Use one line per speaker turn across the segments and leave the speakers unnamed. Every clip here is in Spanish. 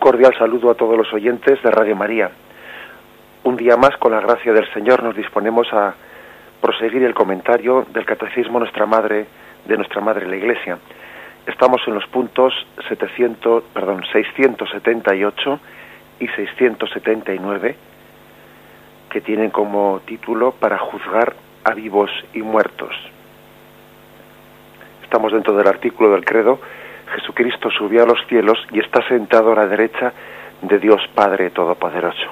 cordial saludo a todos los oyentes de Radio María. Un día más, con la gracia del Señor, nos disponemos a proseguir el comentario del Catecismo nuestra Madre, de nuestra Madre la Iglesia. Estamos en los puntos 700, perdón, 678 y 679, que tienen como título Para juzgar a vivos y muertos. Estamos dentro del artículo del credo Jesucristo subió a los cielos y está sentado a la derecha de Dios Padre Todopoderoso.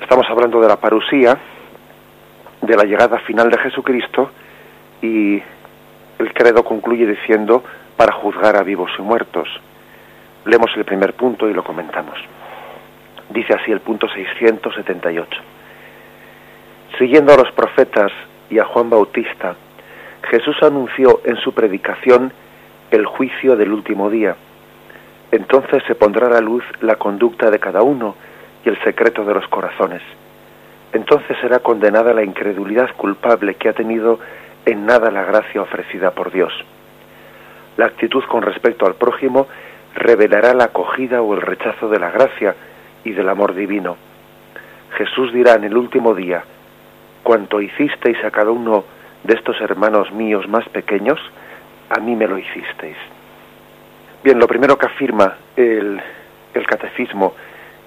Estamos hablando de la parusía, de la llegada final de Jesucristo y el credo concluye diciendo para juzgar a vivos y muertos. Leemos el primer punto y lo comentamos. Dice así el punto 678. Siguiendo a los profetas y a Juan Bautista, Jesús anunció en su predicación el juicio del último día. Entonces se pondrá a la luz la conducta de cada uno y el secreto de los corazones. Entonces será condenada la incredulidad culpable que ha tenido en nada la gracia ofrecida por Dios. La actitud con respecto al prójimo revelará la acogida o el rechazo de la gracia y del amor divino. Jesús dirá en el último día, cuanto hicisteis a cada uno de estos hermanos míos más pequeños, a mí me lo hicisteis. Bien, lo primero que afirma el, el catecismo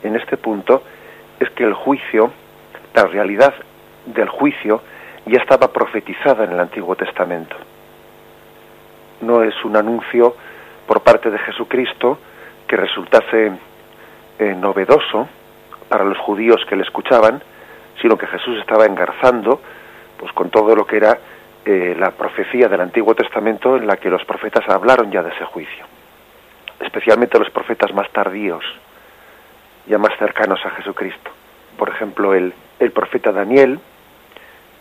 en este punto es que el juicio, la realidad del juicio, ya estaba profetizada en el Antiguo Testamento. No es un anuncio por parte de Jesucristo que resultase eh, novedoso para los judíos que le escuchaban, sino que Jesús estaba engarzando pues con todo lo que era eh, la profecía del Antiguo Testamento en la que los profetas hablaron ya de ese juicio, especialmente los profetas más tardíos, ya más cercanos a Jesucristo. Por ejemplo, el, el profeta Daniel,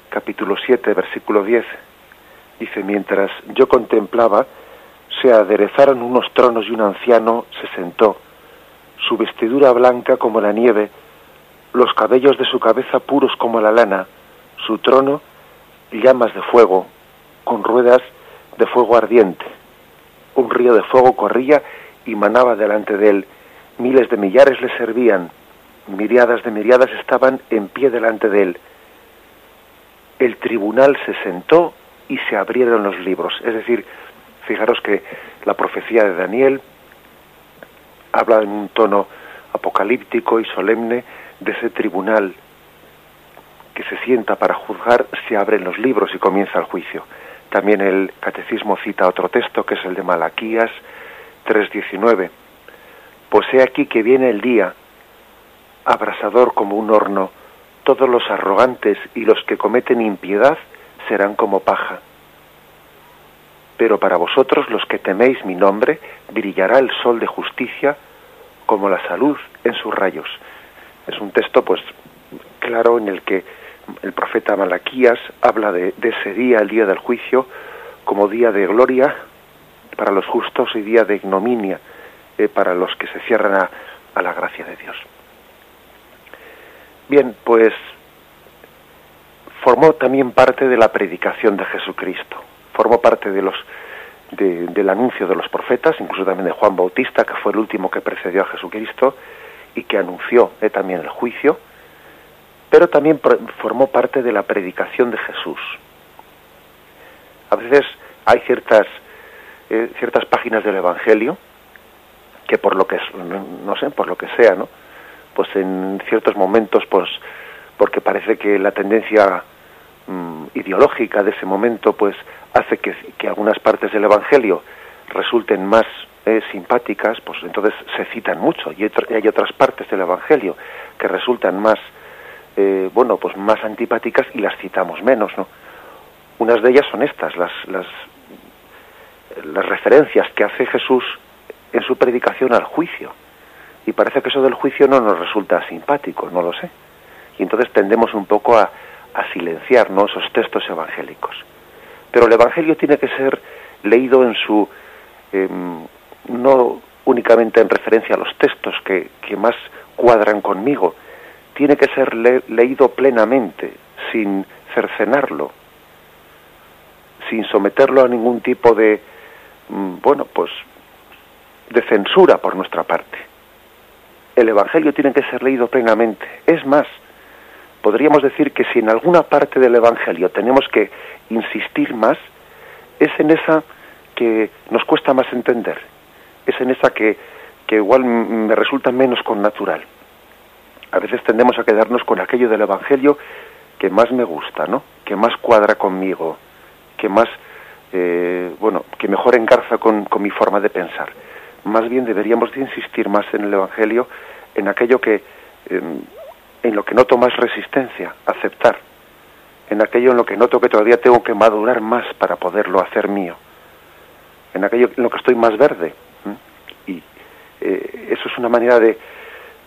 capítulo 7, versículo 10, dice, mientras yo contemplaba, se aderezaron unos tronos y un anciano se sentó, su vestidura blanca como la nieve, los cabellos de su cabeza puros como la lana, su trono llamas de fuego, con ruedas de fuego ardiente. Un río de fuego corría y manaba delante de él. Miles de millares le servían, miriadas de miriadas estaban en pie delante de él. El tribunal se sentó y se abrieron los libros. Es decir, fijaros que la profecía de Daniel habla en un tono apocalíptico y solemne de ese tribunal que se sienta para juzgar, se abren los libros y comienza el juicio. También el catecismo cita otro texto que es el de Malaquías 3:19. Pues he aquí que viene el día, abrasador como un horno, todos los arrogantes y los que cometen impiedad serán como paja. Pero para vosotros los que teméis mi nombre, brillará el sol de justicia como la salud en sus rayos. Es un texto pues claro en el que el profeta Malaquías habla de, ese día, el día del juicio, como día de gloria para los justos y día de ignominia eh, para los que se cierran a, la gracia de Dios. Bien, pues formó también parte de la predicación de Jesucristo, formó parte de los del anuncio de los profetas, incluso también de Juan Bautista, que fue el último que precedió a Jesucristo y que anunció eh, también el juicio, pero también formó parte de la predicación de Jesús. A veces hay ciertas, eh, ciertas páginas del Evangelio que por lo que no sé, por lo que sea, ¿no? Pues en ciertos momentos, pues porque parece que la tendencia mm, ideológica de ese momento, pues hace que, algunas partes del Evangelio resulten más eh, simpáticas, pues entonces se citan mucho y hay otras partes del Evangelio que resultan más eh, bueno, pues más antipáticas y las citamos menos, ¿no? Unas de ellas son estas, las, las, referencias que hace Jesús en su predicación al juicio. Y parece que eso del juicio no nos resulta simpático, no lo sé. Y entonces tendemos un poco a, a silenciar ¿no? esos textos evangélicos. Pero el Evangelio tiene que ser leído en su, em, no únicamente en referencia a los textos que, que más cuadran conmigo, tiene que ser leído plenamente, sin cercenarlo, sin someterlo a ningún tipo de, mm, bueno, pues de censura por nuestra parte. El Evangelio tiene que ser leído plenamente. Es más, podríamos decir que si en alguna parte del Evangelio tenemos que insistir más, es en esa que nos cuesta más entender, es en esa que, que igual me resulta menos con natural. A veces tendemos a quedarnos con aquello del Evangelio que más me gusta, ¿no? Que más cuadra conmigo, que más, eh, bueno, que mejor engarza con, con mi forma de pensar. Más bien deberíamos de insistir más en el Evangelio, en aquello que, en lo que noto más resistencia, aceptar, en aquello en lo que noto que todavía tengo que madurar más para poderlo hacer mío, en aquello en lo que estoy más verde. Y eh, eso es una manera de,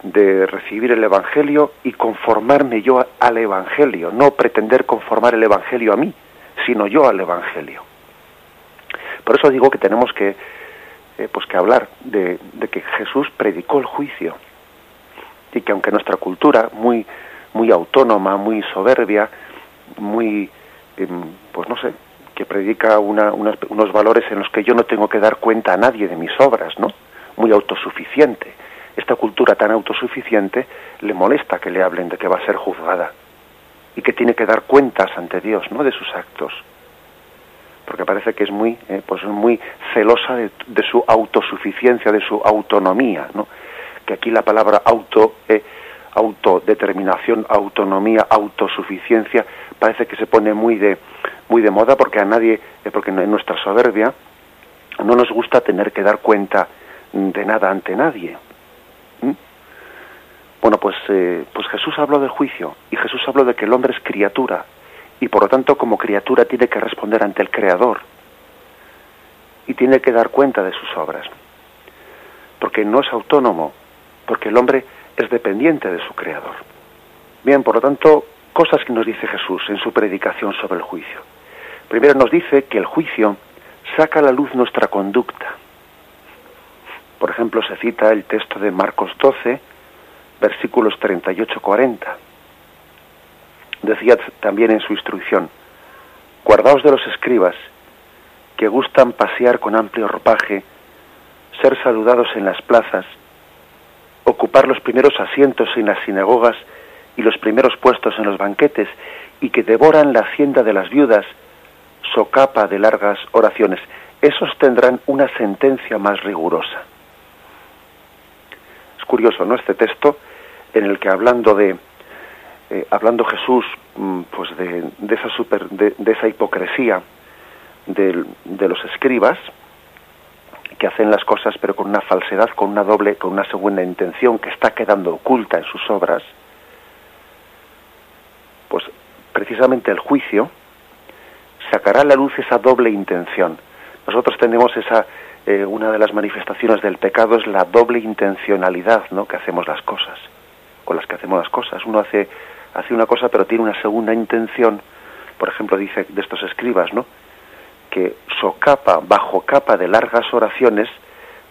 de recibir el Evangelio y conformarme yo al Evangelio, no pretender conformar el Evangelio a mí, sino yo al Evangelio. Por eso digo que tenemos que, eh, pues que hablar de, que Jesús predicó el juicio y que aunque nuestra cultura muy muy autónoma, muy soberbia, muy em, pues no sé, que predica una, unos valores en los que yo no tengo que dar cuenta a nadie de mis obras, ¿no? Muy autosuficiente. Esta cultura tan autosuficiente le molesta que le hablen de que va a ser juzgada y que tiene que dar cuentas ante Dios, ¿no? De sus actos. Porque parece que es muy, eh, pues muy celosa de, su autosuficiencia, de su autonomía, ¿no? que aquí la palabra auto, eh, autodeterminación, autonomía, autosuficiencia, parece que se pone muy de, muy de moda porque a nadie, eh, porque en nuestra soberbia no nos gusta tener que dar cuenta de nada ante nadie. Bueno, pues, eh, pues Jesús habló del juicio y Jesús habló de que el hombre es criatura y por lo tanto como criatura tiene que responder ante el Creador y tiene que dar cuenta de sus obras, porque no es autónomo, porque el hombre es dependiente de su creador. Bien, por lo tanto, cosas que nos dice Jesús en su predicación sobre el juicio. Primero nos dice que el juicio saca a la luz nuestra conducta. Por ejemplo, se cita el texto de Marcos 12, versículos 38-40. Decía también en su instrucción, guardaos de los escribas, que gustan pasear con amplio ropaje, ser saludados en las plazas, ocupar los primeros asientos en las sinagogas y los primeros puestos en los banquetes, y que devoran la hacienda de las viudas, socapa de largas oraciones. Esos tendrán una sentencia más rigurosa. Curioso, ¿no? Este texto en el que hablando de eh, hablando Jesús mm, pues de, de esa super, de, de, esa hipocresía de, de los escribas, que hacen las cosas pero con una falsedad, con una doble, con una segunda intención que está quedando oculta en sus obras, pues precisamente el juicio sacará a la luz esa doble intención. Nosotros tenemos esa, eh, una de las manifestaciones del pecado es la doble intencionalidad, ¿no? Que hacemos las cosas, con las que hacemos las cosas. Uno hace, hace una cosa pero tiene una segunda intención, por ejemplo dice de estos escribas, ¿no? que socapa, bajo capa de largas oraciones,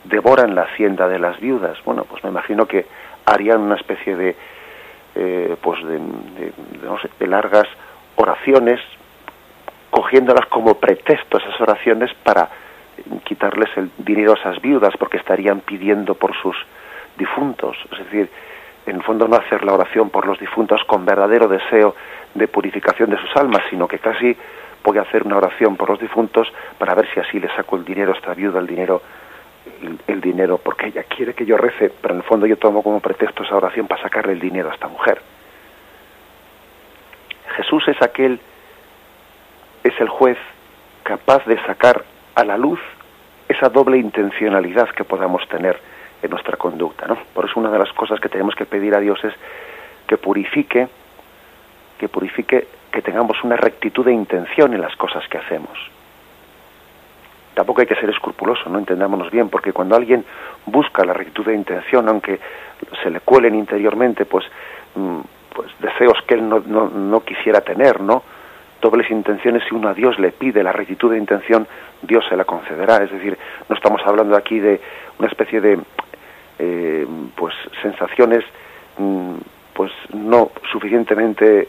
devoran la hacienda de las viudas. Bueno, pues me imagino que harían una especie de, eh, pues de, de, no sé, de largas oraciones, cogiéndolas como pretexto esas oraciones para quitarles el dinero a esas viudas, porque estarían pidiendo por sus difuntos. Es decir, en el fondo no hacer la oración por los difuntos con verdadero deseo de purificación de sus almas, sino que casi voy a hacer una oración por los difuntos para ver si así le saco el dinero a esta viuda, el dinero, el, el, dinero, porque ella quiere que yo rece, pero en el fondo yo tomo como pretexto esa oración para sacarle el dinero a esta mujer. Jesús es aquel, es el juez capaz de sacar a la luz esa doble intencionalidad que podamos tener en nuestra conducta, ¿no? Por eso una de las cosas que tenemos que pedir a Dios es que purifique, que purifique que tengamos una rectitud de intención en las cosas que hacemos. Tampoco hay que ser escrupuloso, no entendámonos bien, porque cuando alguien busca la rectitud de intención, aunque se le cuelen interiormente, pues, mm, pues deseos que él no, quisiera tener, ¿no? Dobles intenciones, si uno a Dios le pide la rectitud de intención, Dios se la concederá. Es decir, no estamos hablando aquí de una especie de eh, pues sensaciones mm, pues no suficientemente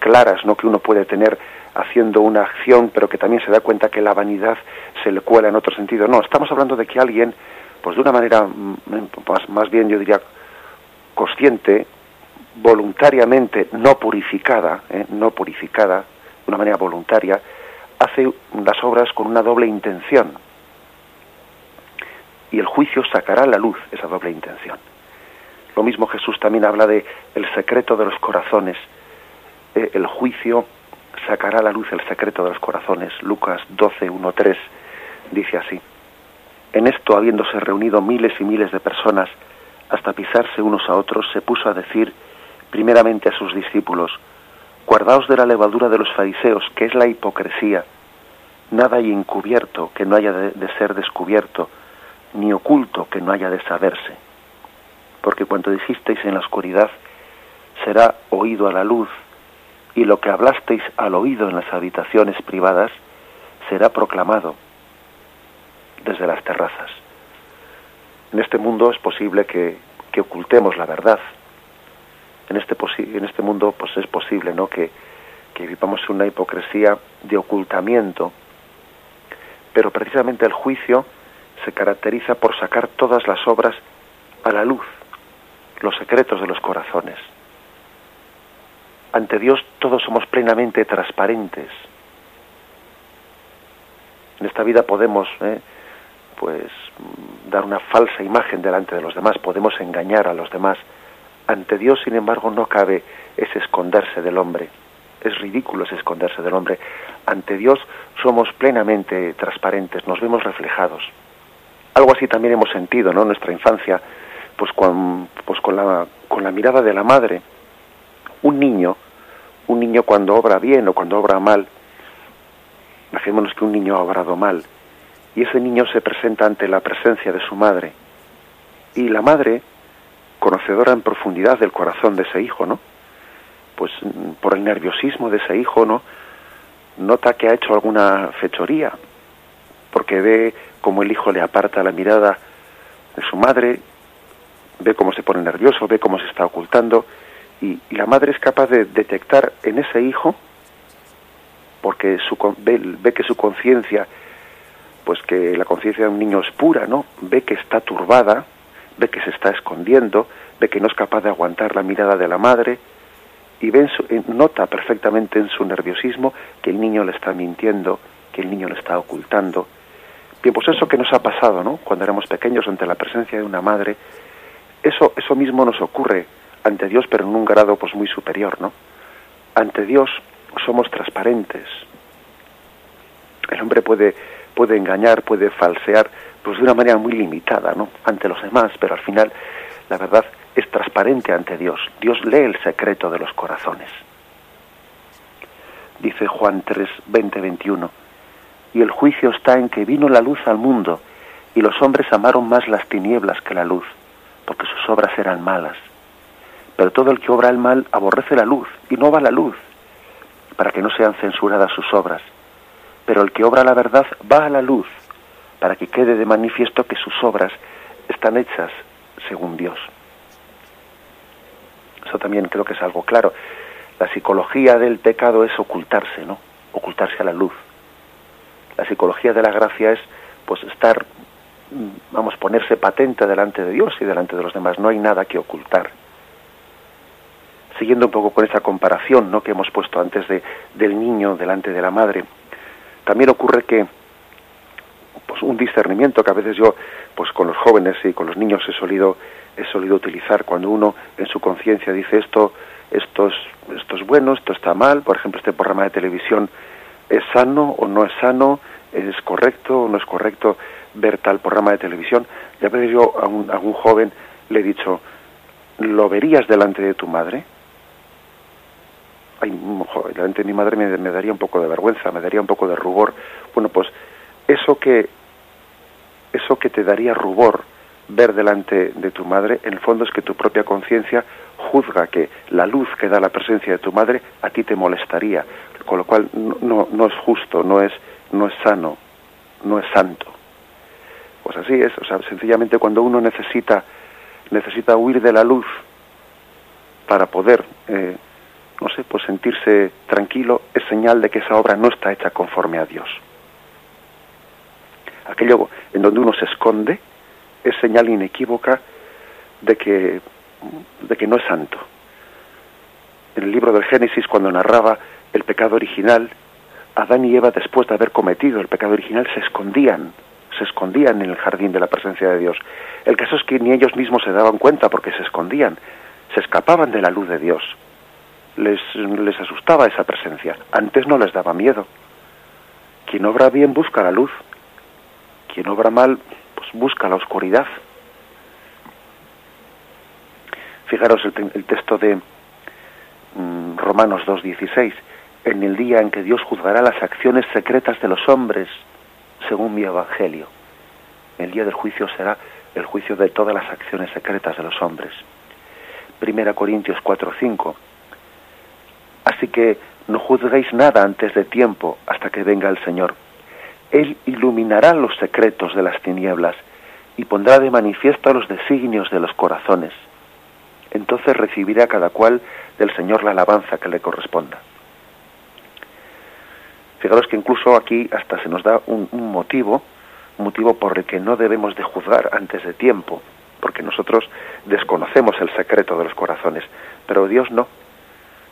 claras ¿no? que uno puede tener haciendo una acción, pero que también se da cuenta que la vanidad se le cuela en otro sentido. No, estamos hablando de que alguien, pues de una manera mm, más, más bien yo diría consciente, voluntariamente no purificada, ¿eh? no purificada, de una manera voluntaria, hace las obras con una doble intención. Y el juicio sacará a la luz esa doble intención. Lo mismo Jesús también habla de el secreto de los corazones. Eh, el juicio sacará a la luz el secreto de los corazones. Lucas 12, 1, 3 dice así. En esto, habiéndose reunido miles y miles de personas, hasta pisarse unos a otros, se puso a decir primeramente a sus discípulos, guardaos de la levadura de los fariseos, que es la hipocresía. Nada hay encubierto que no haya de, de ser descubierto, ni oculto que no haya de saberse. Porque cuanto dijisteis en la oscuridad, será oído a la luz, y lo que hablasteis al oído en las habitaciones privadas, será proclamado desde las terrazas. En este mundo es posible que, que ocultemos la verdad. En este, en este mundo pues es posible ¿no? que, que vivamos una hipocresía de ocultamiento, pero precisamente el juicio se caracteriza por sacar todas las obras a la luz, los secretos de los corazones. Ante Dios todos somos plenamente transparentes. En esta vida podemos ¿eh? pues dar una falsa imagen delante de los demás, podemos engañar a los demás. Ante Dios, sin embargo, no cabe ese esconderse del hombre. Es ridículo ese esconderse del hombre. Ante Dios somos plenamente transparentes, nos vemos reflejados. Algo así también hemos sentido, ¿no? Nuestra infancia, pues con, pues con la, con la mirada de la madre. Un niño, un niño cuando obra bien o cuando obra mal, imaginémonos que un niño ha obrado mal, y ese niño se presenta ante la presencia de su madre. Y la madre, conocedora en profundidad del corazón de ese hijo, ¿no? Pues mm, por el nerviosismo de ese hijo, ¿no? Nota que ha hecho alguna fechoría, porque ve cómo el hijo le aparta la mirada de su madre, ve cómo se pone nervioso, ve cómo se está ocultando, y, la madre es capaz de detectar en ese hijo, porque su, ve, ve que su conciencia pues que la conciencia de un niño es pura, ¿no? Ve que está turbada, ve que se está escondiendo, ve que no es capaz de aguantar la mirada de la madre y ve nota perfectamente en su nerviosismo que el niño le está mintiendo, que el niño le está ocultando. Bien, pues eso que nos ha pasado, ¿no? Cuando éramos pequeños ante la presencia de una madre, eso eso mismo nos ocurre ante Dios, pero en un grado pues muy superior, ¿no? Ante Dios somos transparentes. El hombre puede puede engañar, puede falsear, pues de una manera muy limitada, ¿no? Ante los demás, pero al final la verdad es transparente ante Dios. Dios lee el secreto de los corazones. Dice Juan 3, 20, 21. Y el juicio está en que vino la luz al mundo, y los hombres amaron más las tinieblas que la luz, porque sus obras eran malas. Pero todo el que obra el mal aborrece la luz, y no va a la luz, para que no sean censuradas sus obras pero el que obra la verdad va a la luz, para que quede de manifiesto que sus obras están hechas según Dios. Eso también creo que es algo claro. La psicología del pecado es ocultarse, ¿no? Ocultarse a la luz. La psicología de la gracia es pues estar vamos ponerse patente delante de Dios y delante de los demás, no hay nada que ocultar. Siguiendo un poco con esa comparación, ¿no? que hemos puesto antes de del niño delante de la madre, también ocurre que pues un discernimiento que a veces yo pues con los jóvenes y con los niños he solido he solido utilizar cuando uno en su conciencia dice esto esto es esto es bueno esto está mal por ejemplo este programa de televisión es sano o no es sano es correcto o no es correcto ver tal programa de televisión y a veces yo a un, a un joven le he dicho lo verías delante de tu madre ay, delante de mi madre me, me, daría un poco de vergüenza, me daría un poco de rubor. Bueno, pues eso que eso que te daría rubor ver delante de tu madre, en el fondo es que tu propia conciencia juzga que la luz que da la presencia de tu madre a ti te molestaría, con lo cual no, no, es justo, no es, no es sano, no es santo. Pues así es, o sea, sencillamente cuando uno necesita, necesita huir de la luz para poder eh, no sé, pues sentirse tranquilo es señal de que esa obra no está hecha conforme a Dios. Aquello en donde uno se esconde es señal inequívoca de que, de que no es santo. En el libro del Génesis, cuando narraba el pecado original, Adán y Eva, después de haber cometido el pecado original, se escondían, se escondían en el jardín de la presencia de Dios. El caso es que ni ellos mismos se daban cuenta porque se escondían, se escapaban de la luz de Dios. Les, les asustaba esa presencia. Antes no les daba miedo. Quien obra bien busca la luz. Quien obra mal, pues busca la oscuridad. Fijaros el, texto de mm, Romanos 2.16. En el día en que Dios juzgará las acciones secretas de los hombres, según mi evangelio. El día del juicio será el juicio de todas las acciones secretas de los hombres. Primera Corintios 4:5. Así que no juzguéis nada antes de tiempo hasta que venga el Señor. Él iluminará los secretos de las tinieblas y pondrá de manifiesto los designios de los corazones. Entonces recibirá cada cual del Señor la alabanza que le corresponda. Fijaros que incluso aquí hasta se nos da un, un motivo motivo por el que no debemos de juzgar antes de tiempo, porque nosotros desconocemos el secreto de los corazones, pero Dios no.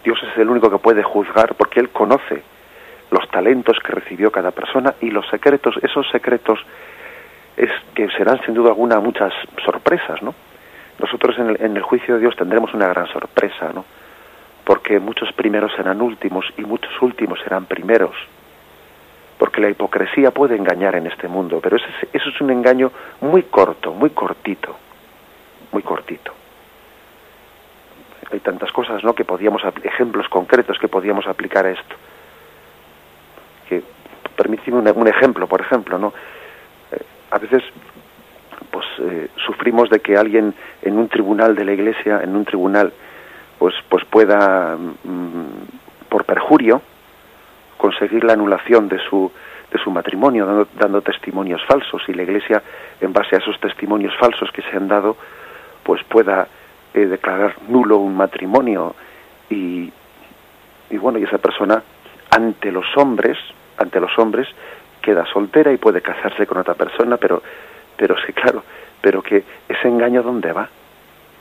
Dios es el único que puede juzgar porque Él conoce los talentos que recibió cada persona y los secretos, esos secretos es que serán sin duda alguna muchas sorpresas, ¿no? Nosotros en el, en el juicio de Dios tendremos una gran sorpresa, ¿no? Porque muchos primeros serán últimos y muchos últimos serán primeros porque la hipocresía puede engañar en este mundo, pero eso es, eso es un engaño muy corto, muy cortito, muy cortito. Hay tantas cosas, ¿no? Que podíamos ejemplos concretos que podíamos aplicar a esto. Que permíteme un, ejemplo, por ejemplo, ¿no? Eh, a veces pues eh, sufrimos de que alguien en un tribunal de la iglesia, en un tribunal, pues pues pueda mm, por perjurio conseguir la anulación de su, de su matrimonio, dando, testimonios falsos, y la Iglesia, en base a esos testimonios falsos que se han dado, pues pueda eh, declarar nulo un matrimonio y, y bueno, y esa persona ante los hombres, ante los hombres, queda soltera y puede casarse con otra persona, pero, pero sí, claro, pero que ese engaño dónde va?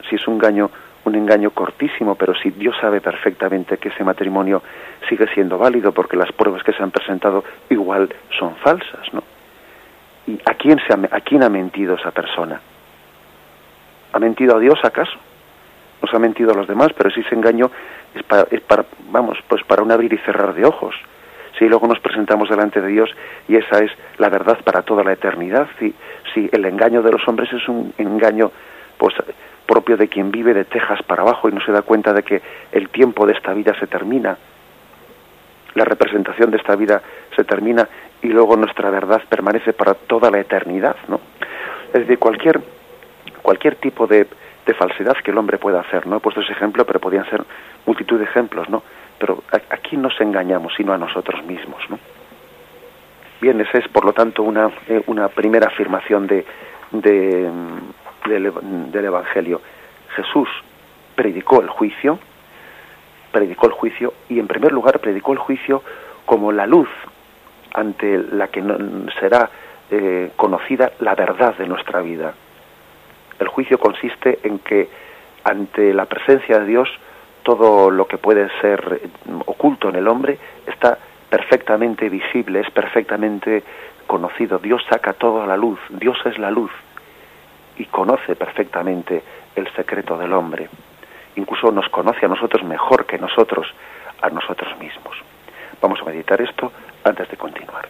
Si es un engaño un engaño cortísimo, pero si Dios sabe perfectamente que ese matrimonio sigue siendo válido porque las pruebas que se han presentado igual son falsas, ¿no? ¿Y a quién, se ha, a quién ha mentido esa persona? ¿Ha mentido a Dios acaso? Nos ha mentido a los demás, pero si ese engaño es para, es para, vamos, pues para un abrir y cerrar de ojos. Si luego nos presentamos delante de Dios y esa es la verdad para toda la eternidad, si, si el engaño de los hombres es un engaño pues propio de quien vive de Texas para abajo y no se da cuenta de que el tiempo de esta vida se termina, la representación de esta vida se termina y luego nuestra verdad permanece para toda la eternidad, ¿no? Es decir, cualquier, cualquier tipo de, de falsedad que el hombre pueda hacer, ¿no? He puesto ese ejemplo, pero podrían ser multitud de ejemplos, ¿no? Pero aquí no nos engañamos, sino a nosotros mismos, ¿no? Bien, esa es, por lo tanto, una, eh, una primera afirmación de, de, del, Evangelio. Jesús predicó el juicio, predicó el juicio y en primer lugar predicó el juicio como la luz ante la que será eh, conocida la verdad de nuestra vida. El juicio consiste en que ante la presencia de Dios todo lo que puede ser oculto en el hombre está perfectamente visible, es perfectamente conocido. Dios saca todo a la luz, Dios es la luz y conoce perfectamente el secreto del hombre. Incluso nos conoce a nosotros mejor que nosotros a nosotros mismos. Vamos a meditar esto antes de continuar.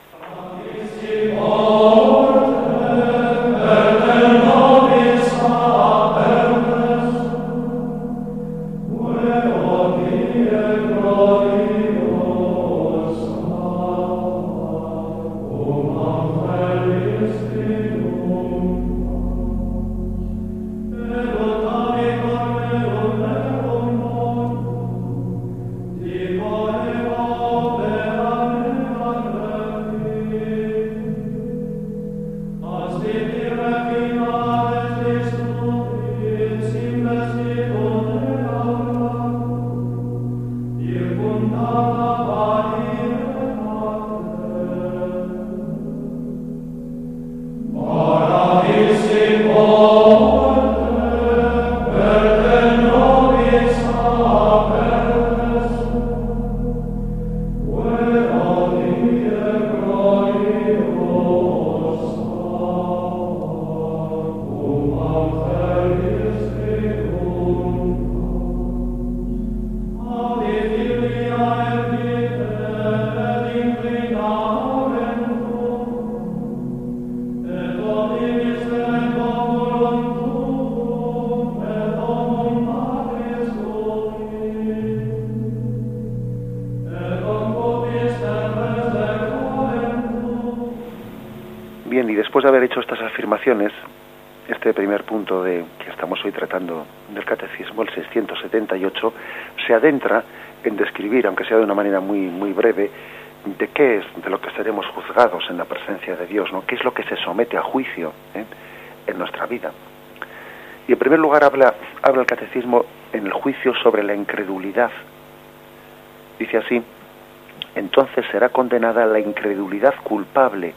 En describir, aunque sea de una manera muy muy breve, de qué es de lo que seremos juzgados en la presencia de Dios, ¿no? ¿Qué es lo que se somete a juicio eh, en nuestra vida? Y en primer lugar habla, habla el catecismo en el juicio sobre la incredulidad. Dice así, entonces será condenada la incredulidad culpable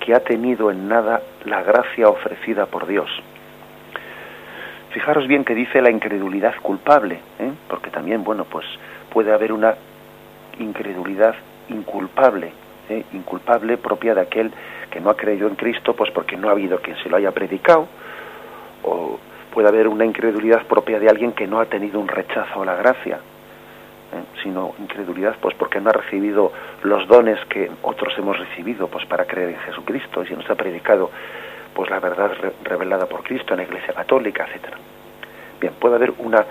que ha tenido en nada la gracia ofrecida por Dios. Fijaros bien que dice la incredulidad culpable, ¿eh? porque también, bueno, pues puede haber una incredulidad inculpable, ¿eh? inculpable propia de aquel que no ha creído en Cristo, pues porque no ha habido quien se lo haya predicado, o puede haber una incredulidad propia de alguien que no ha tenido un rechazo a la gracia, ¿eh? sino incredulidad pues porque no ha recibido los dones que otros hemos recibido pues para creer en Jesucristo y se nos ha predicado pues la verdad revelada por Cristo en la Iglesia Católica, etcétera. Bien, puede haber una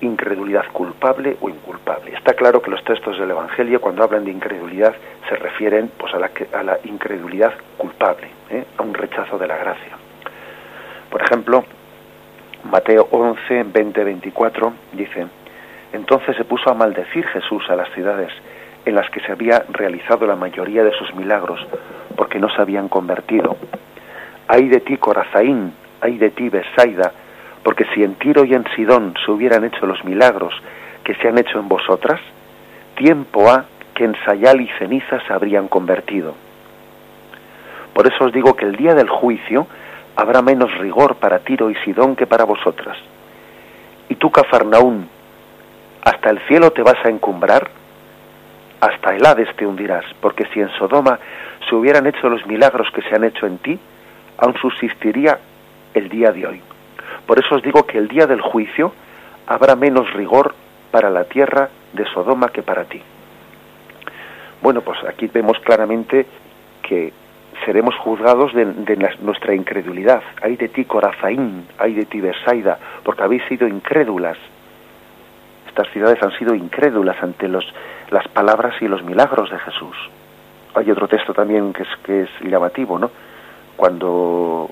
incredulidad culpable o inculpable. Está claro que los textos del Evangelio, cuando hablan de incredulidad, se refieren pues, a, la, incredulidad culpable, ¿eh? a un rechazo de la gracia. Por ejemplo, Mateo 11, 20, 24 dice, entonces se puso a maldecir Jesús a las ciudades en las que se había realizado la mayoría de sus milagros, porque no se habían convertido. Ay de ti, Corazaín, ay de ti, Besaida, porque si en Tiro y en Sidón se hubieran hecho los milagros que se han hecho en vosotras, tiempo ha que en Sayal y ceniza se habrían convertido. Por eso os digo que el día del juicio habrá menos rigor para Tiro y Sidón que para vosotras. Y tú, Cafarnaún, hasta el cielo te vas a encumbrar, hasta el Hades te hundirás, porque si en Sodoma se hubieran hecho los milagros que se han hecho en ti, aún subsistiría el día de hoy. Por eso os digo que el día del juicio habrá menos rigor para la tierra de Sodoma que para ti. Bueno, pues aquí vemos claramente que seremos juzgados de, nuestra incredulidad. Hay de ti Corazaín, hay de ti Besaida, porque habéis sido incrédulas. Estas ciudades han sido incrédulas ante los, las palabras y los milagros de Jesús. Hay otro texto también que es, que es llamativo, ¿no? Cuando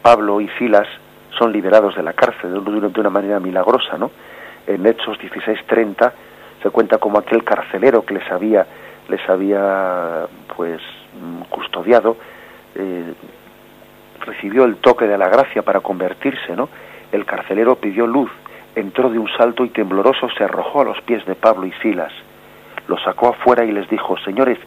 Pablo y Silas son liberados de la cárcel de una manera milagrosa, ¿no? En Hechos 16:30 se cuenta como aquel carcelero que les había les había pues custodiado, eh, recibió el toque de la gracia para convertirse, ¿no? El carcelero pidió luz, entró de un salto y tembloroso se arrojó a los pies de Pablo y Silas. Los sacó afuera y les dijo, Señores,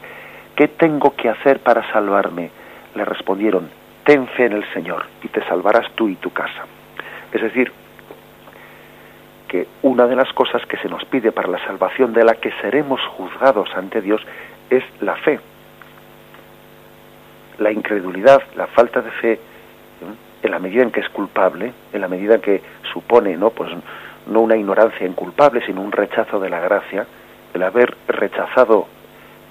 ¿qué tengo que hacer para salvarme? Le respondieron, Ten fe en el Señor y te salvarás tú y tu casa. Es decir, que una de las cosas que se nos pide para la salvación de la que seremos juzgados ante Dios es la fe. La incredulidad, la falta de fe, en la medida en que es culpable, en la medida en que supone, no, pues no una ignorancia inculpable, sino un rechazo de la gracia, el haber rechazado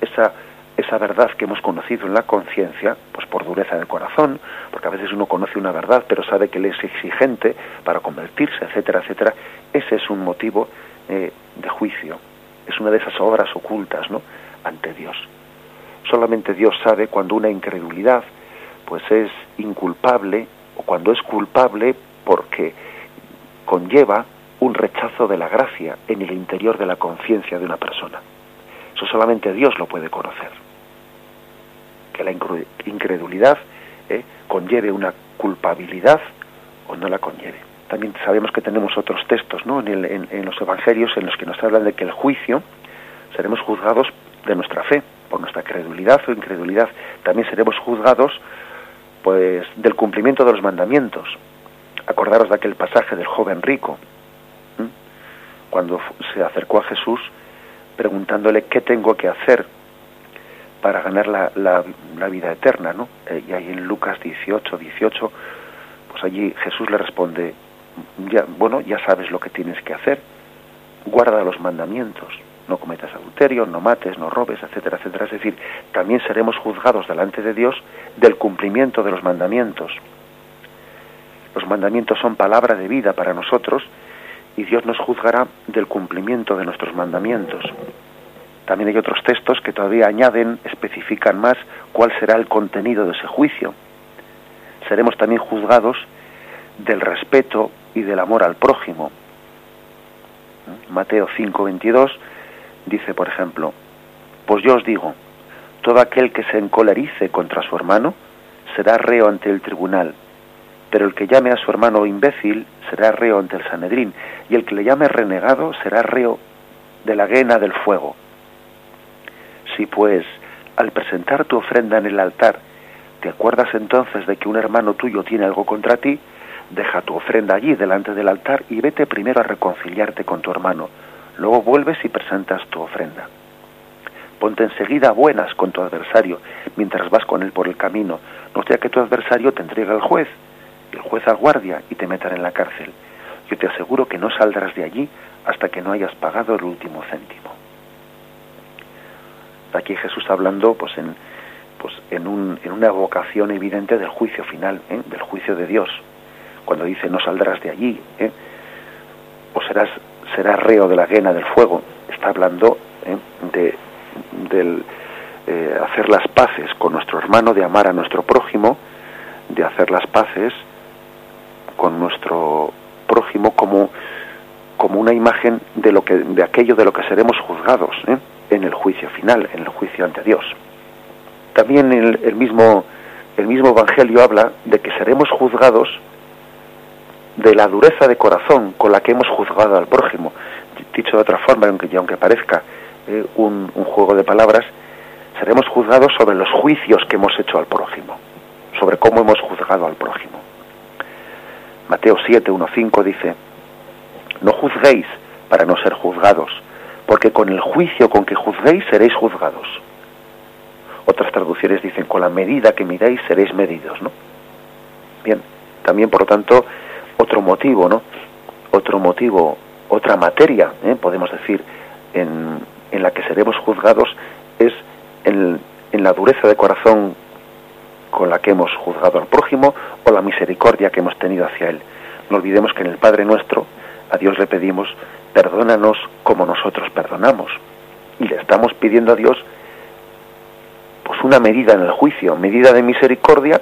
esa esa verdad que hemos conocido en la conciencia, pues por dureza del corazón, porque a veces uno conoce una verdad, pero sabe que le es exigente para convertirse, etcétera, etcétera, ese es un motivo eh, de juicio, es una de esas obras ocultas, ¿no?, ante Dios. Solamente Dios sabe cuando una incredulidad pues es inculpable o cuando es culpable porque conlleva un rechazo de la gracia en el interior de la conciencia de una persona. Eso solamente Dios lo puede conocer. Que la incredulidad eh, conlleve una culpabilidad o no la conlleve. También sabemos que tenemos otros textos ¿no? en, en los evangelios en los que nos hablan de que el juicio seremos juzgados de nuestra fe por nuestra credulidad o incredulidad, también seremos juzgados pues del cumplimiento de los mandamientos. Acordaros de aquel pasaje del joven rico, cuando se acercó a Jesús preguntándole qué tengo que hacer para ganar la, la, vida eterna, ¿no? Eh, y ahí en Lucas 18, 18, pues allí Jesús le responde, ya, bueno, ya sabes lo que tienes que hacer, guarda los mandamientos no cometas adulterio, no mates, no robes, etcétera, etcétera. Es decir, también seremos juzgados delante de Dios del cumplimiento de los mandamientos. Los mandamientos son palabra de vida para nosotros y Dios nos juzgará del cumplimiento de nuestros mandamientos. También hay otros textos que todavía añaden, especifican más cuál será el contenido de ese juicio. Seremos también juzgados del respeto y del amor al prójimo. Mateo 5:22 dice, por ejemplo, pues yo os digo, todo aquel que se encolerice contra su hermano será reo ante el tribunal, pero el que llame a su hermano imbécil será reo ante el Sanedrín, y el que le llame renegado será reo de la guena del fuego. Si pues, al presentar tu ofrenda en el altar, te acuerdas entonces de que un hermano tuyo tiene algo contra ti, deja tu ofrenda allí delante del altar y vete primero a reconciliarte con tu hermano. Luego vuelves y presentas tu ofrenda. Ponte enseguida buenas con tu adversario mientras vas con él por el camino, no sea que tu adversario te entregue al juez, el juez al guardia y te metan en la cárcel. Yo te aseguro que no saldrás de allí hasta que no hayas pagado el último céntimo. Aquí Jesús hablando pues en, pues en, un, en una vocación evidente del juicio final, ¿eh? del juicio de Dios. Cuando dice no saldrás de allí, ¿eh? o serás, serás reo de la guena del fuego, está hablando ¿eh? de del hacer las paces con nuestro hermano, de amar a nuestro prójimo, de hacer las paces con nuestro prójimo como, como una imagen de lo que de aquello de lo que seremos juzgados ¿eh? En el juicio final, en el juicio ante Dios. También el, mismo el mismo evangelio habla de que seremos juzgados de la dureza de corazón con la que hemos juzgado al prójimo. Dicho de otra forma, aunque aunque parezca eh, un, un juego de palabras, seremos juzgados sobre los juicios que hemos hecho al prójimo, sobre cómo hemos juzgado al prójimo. Mateo 7, 1, 5 dice, no juzguéis para no ser juzgados, porque con el juicio con que juzguéis seréis juzgados. Otras traducciones dicen, con la medida que miráis seréis medidos, ¿no? Bien, también por lo tanto, otro motivo, ¿no? Otro motivo, otra materia, ¿eh? podemos decir, en, la que seremos juzgados es en, en la dureza de corazón con la que hemos juzgado al prójimo o la misericordia que hemos tenido hacia él. No olvidemos que en el Padre nuestro a Dios le pedimos, perdónanos como nosotros perdonamos. Y le estamos pidiendo a Dios pues una medida en el juicio, medida de misericordia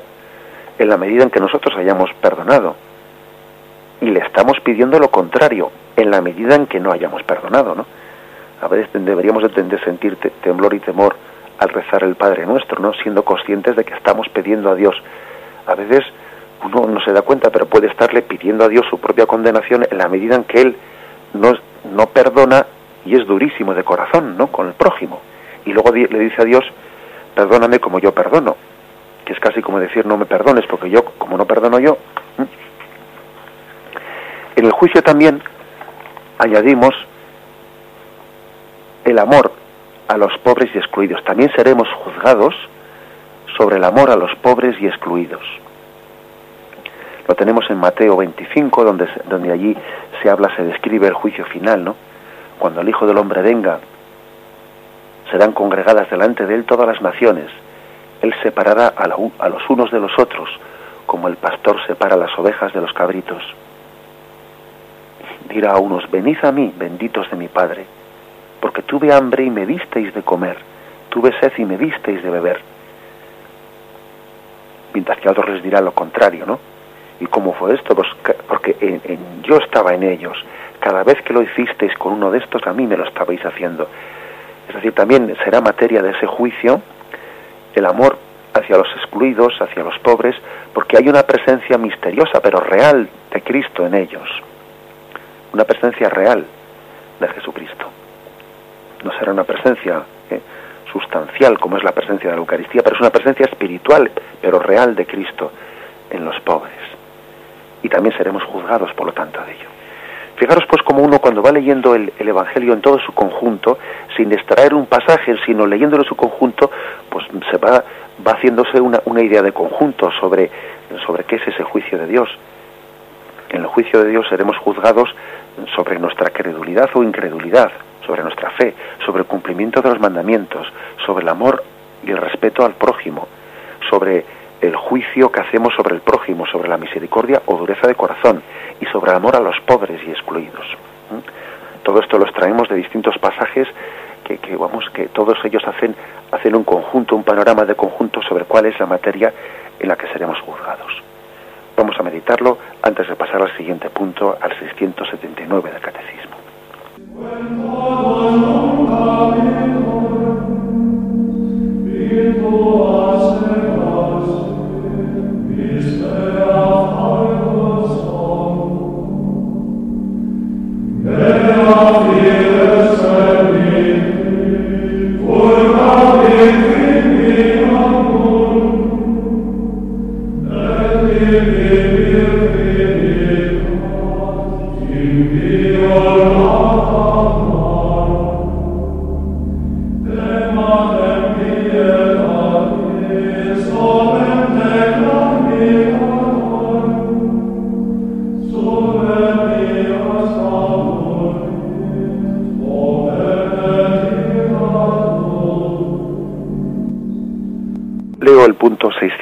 en la medida en que nosotros hayamos perdonado. Y le estamos pidiendo lo contrario, en la medida en que no hayamos perdonado, ¿no? A veces deberíamos de sentir temblor y temor al rezar el Padre Nuestro, ¿no? Siendo conscientes de que estamos pidiendo a Dios. A veces uno no se da cuenta, pero puede estarle pidiendo a Dios su propia condenación en la medida en que Él no, no perdona y es durísimo de corazón, ¿no? Con el prójimo. Y luego le dice a Dios, perdóname como yo perdono. Que es casi como decir, no me perdones, porque yo, como no perdono yo. En el juicio también añadimos el amor a los pobres y excluidos. También seremos juzgados sobre el amor a los pobres y excluidos. Lo tenemos en Mateo 25, donde, allí se habla, se describe el juicio final, ¿no? Cuando el Hijo del Hombre venga, serán congregadas delante de él todas las naciones. Él separará a, a los unos de los otros, como el pastor separa las ovejas de los cabritos. Dirá a unos, venid a mí, benditos de mi Padre porque tuve hambre y me disteis de comer, tuve sed y me disteis de beber. Mientras que a otros les dirá lo contrario, ¿no? ¿Y cómo fue esto? Pues porque yo estaba en ellos. Cada vez que lo hicisteis con uno de estos, a mí me lo estabais haciendo. Es decir, también será materia de ese juicio el amor hacia los excluidos, hacia los pobres, porque hay una presencia misteriosa, pero real, de Cristo en ellos. Una presencia real de Jesucristo no será una presencia eh, sustancial como es la presencia de la Eucaristía, pero es una presencia espiritual, pero real de Cristo en los pobres. Y también seremos juzgados, por lo tanto, de ello. Fijaros pues como uno cuando va leyendo el, Evangelio en todo su conjunto, sin extraer un pasaje, sino leyéndolo en su conjunto, pues se va, va haciéndose una, una idea de conjunto sobre, sobre qué es ese juicio de Dios. En el juicio de Dios seremos juzgados sobre nuestra credulidad o incredulidad, sobre nuestra fe, sobre el cumplimiento de los mandamientos, sobre el amor y el respeto al prójimo, sobre el juicio que hacemos sobre el prójimo, sobre la misericordia o dureza de corazón y sobre el amor a los pobres y excluidos. Todo esto lo extraemos de distintos pasajes que, vamos que todos ellos hacen hacen un conjunto, un panorama de conjunto sobre cuál es la materia en la que seremos juzgados. Vamos a meditarlo antes de pasar al siguiente punto, al 679 del Catecismo.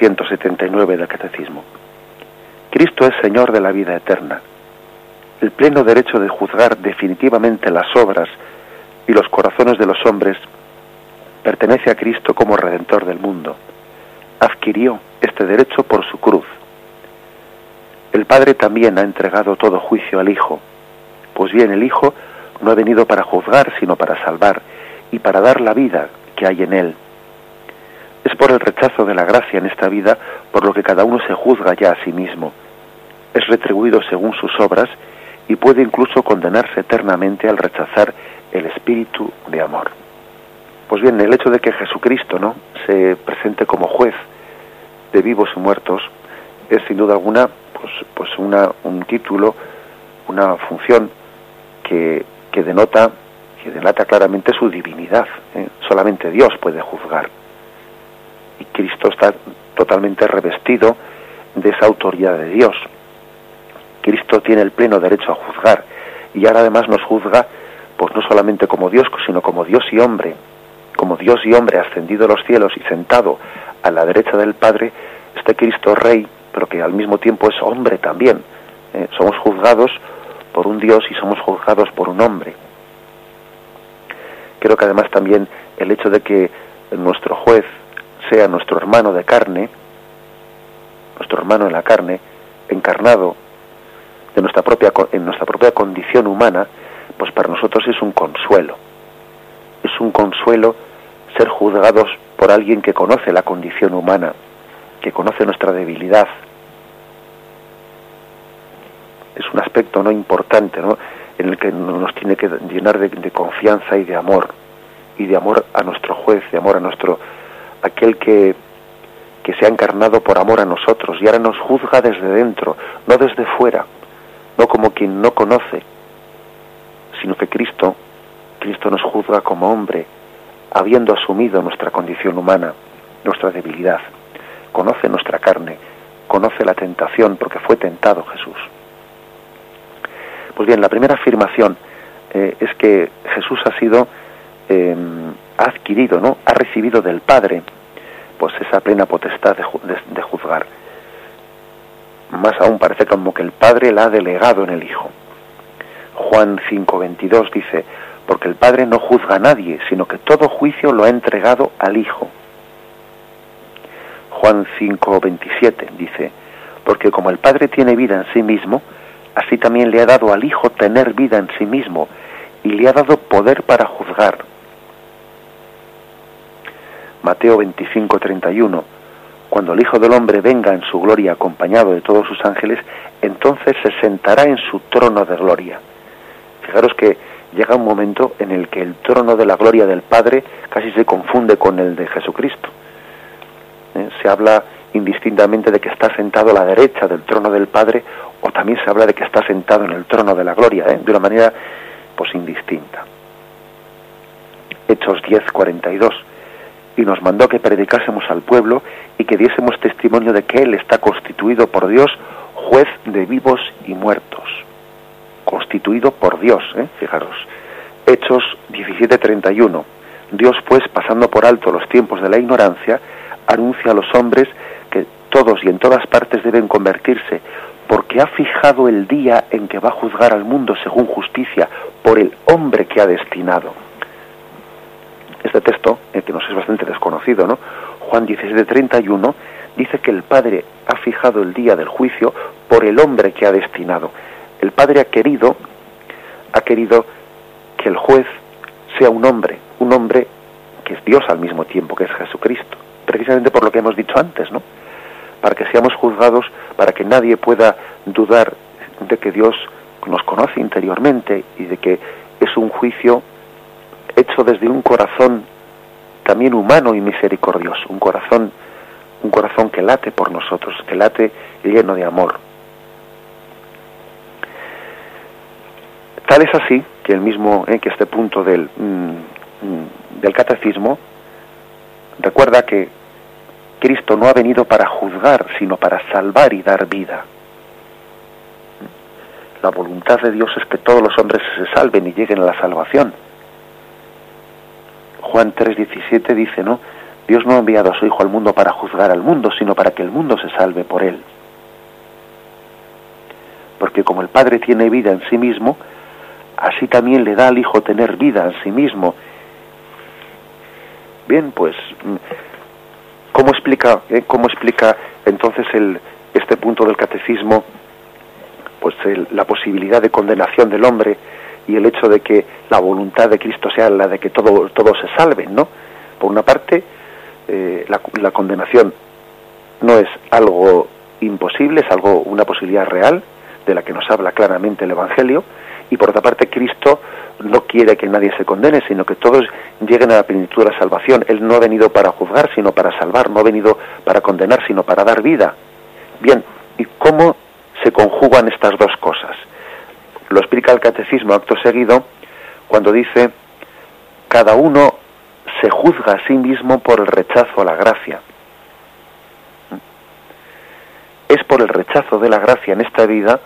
179 del Catecismo. Cristo es Señor de la vida eterna. El pleno derecho de juzgar definitivamente las obras y los corazones de los hombres pertenece a Cristo como Redentor del mundo. Adquirió este derecho por su cruz. El Padre también ha entregado todo juicio al Hijo. Pues bien, el Hijo no ha venido para juzgar, sino para salvar y para dar la vida que hay en él es por el rechazo de la gracia en esta vida por lo que cada uno se juzga ya a sí mismo. Es retribuido según sus obras y puede incluso condenarse eternamente al rechazar el espíritu de amor. Pues bien, el hecho de que Jesucristo ¿no? se presente como juez de vivos y muertos es sin duda alguna pues, pues una, un título, una función que, que denota que denota claramente su divinidad. ¿eh? Solamente Dios puede juzgar Cristo está totalmente revestido de esa autoridad de Dios. Cristo tiene el pleno derecho a juzgar y ahora además nos juzga pues no solamente como Dios, sino como Dios y hombre, como Dios y hombre ascendido a los cielos y sentado a la derecha del Padre, este Cristo Rey, pero que al mismo tiempo es hombre también. ¿eh? somos juzgados por un Dios y somos juzgados por un hombre. Creo que además también el hecho de que nuestro juez sea nuestro hermano de carne, nuestro hermano en la carne, encarnado de nuestra propia, en nuestra propia condición humana, pues para nosotros es un consuelo. Es un consuelo ser juzgados por alguien que conoce la condición humana, que conoce nuestra debilidad. Es un aspecto no importante, ¿no? en el que nos tiene que llenar de, de confianza y de amor, y de amor a nuestro juez, de amor a nuestro aquel que, que se ha encarnado por amor a nosotros y ahora nos juzga desde dentro, no desde fuera, no como quien no conoce, sino que Cristo, Cristo nos juzga como hombre, habiendo asumido nuestra condición humana, nuestra debilidad, conoce nuestra carne, conoce la tentación porque fue tentado Jesús. Pues bien, la primera afirmación eh, es que Jesús ha sido eh, ha adquirido, ¿no? Ha recibido del Padre, pues esa plena potestad de, juzgar. Más aún parece como que el Padre la ha delegado en el Hijo. Juan 5:22 dice, porque el Padre no juzga a nadie, sino que todo juicio lo ha entregado al Hijo. Juan 5:27 dice, porque como el Padre tiene vida en sí mismo, así también le ha dado al Hijo tener vida en sí mismo, y le ha dado poder para juzgar Mateo 25, 31. Cuando el Hijo del Hombre venga en su gloria acompañado de todos sus ángeles, entonces se sentará en su trono de gloria. Fijaros que llega un momento en el que el trono de la gloria del Padre casi se confunde con el de Jesucristo. ¿Eh? Se habla indistintamente de que está sentado a la derecha del trono del Padre o también se habla de que está sentado en el trono de la gloria, ¿eh? de una manera pues indistinta. Hechos 10, 42 y nos mandó que predicásemos al pueblo y que diésemos testimonio de que Él está constituido por Dios juez de vivos y muertos. Constituido por Dios, ¿eh? fijaros. Hechos 17:31. Dios pues, pasando por alto los tiempos de la ignorancia, anuncia a los hombres que todos y en todas partes deben convertirse, porque ha fijado el día en que va a juzgar al mundo según justicia por el hombre que ha destinado este texto, eh, que nos es bastante desconocido, ¿no? Juan 17:31 dice que el Padre ha fijado el día del juicio por el hombre que ha destinado. El Padre ha querido, ha querido que el juez sea un hombre, un hombre que es Dios al mismo tiempo, que es Jesucristo, precisamente por lo que hemos dicho antes, ¿no? Para que seamos juzgados, para que nadie pueda dudar de que Dios nos conoce interiormente y de que es un juicio hecho desde un corazón también humano y misericordioso, un corazón un corazón que late por nosotros, que late lleno de amor. Tal es así que el mismo, eh, que este punto del, mm, mm, del catecismo recuerda que Cristo no ha venido para juzgar, sino para salvar y dar vida. La voluntad de Dios es que todos los hombres se salven y lleguen a la salvación. Juan 3:17 dice, ¿no? Dios no ha enviado a su Hijo al mundo para juzgar al mundo, sino para que el mundo se salve por él. Porque como el Padre tiene vida en sí mismo, así también le da al Hijo tener vida en sí mismo. Bien, pues, ¿cómo explica, eh, cómo explica entonces el, este punto del catecismo pues la posibilidad de condenación del hombre y el hecho de que la voluntad de Cristo sea la de que todos todo se salven, ¿no? Por una parte, eh, la, condenación no es algo imposible, es algo, una posibilidad real, de la que nos habla claramente el Evangelio, y por otra parte Cristo no quiere que nadie se condene, sino que todos lleguen a la plenitud de la salvación. Él no ha venido para juzgar, sino para salvar, no ha venido para condenar, sino para dar vida. Bien, ¿y cómo se conjugan estas dos cosas? Lo explica el catecismo acto seguido cuando dice, cada uno se juzga a sí mismo por el rechazo a la gracia. Es por el rechazo de la gracia en esta vida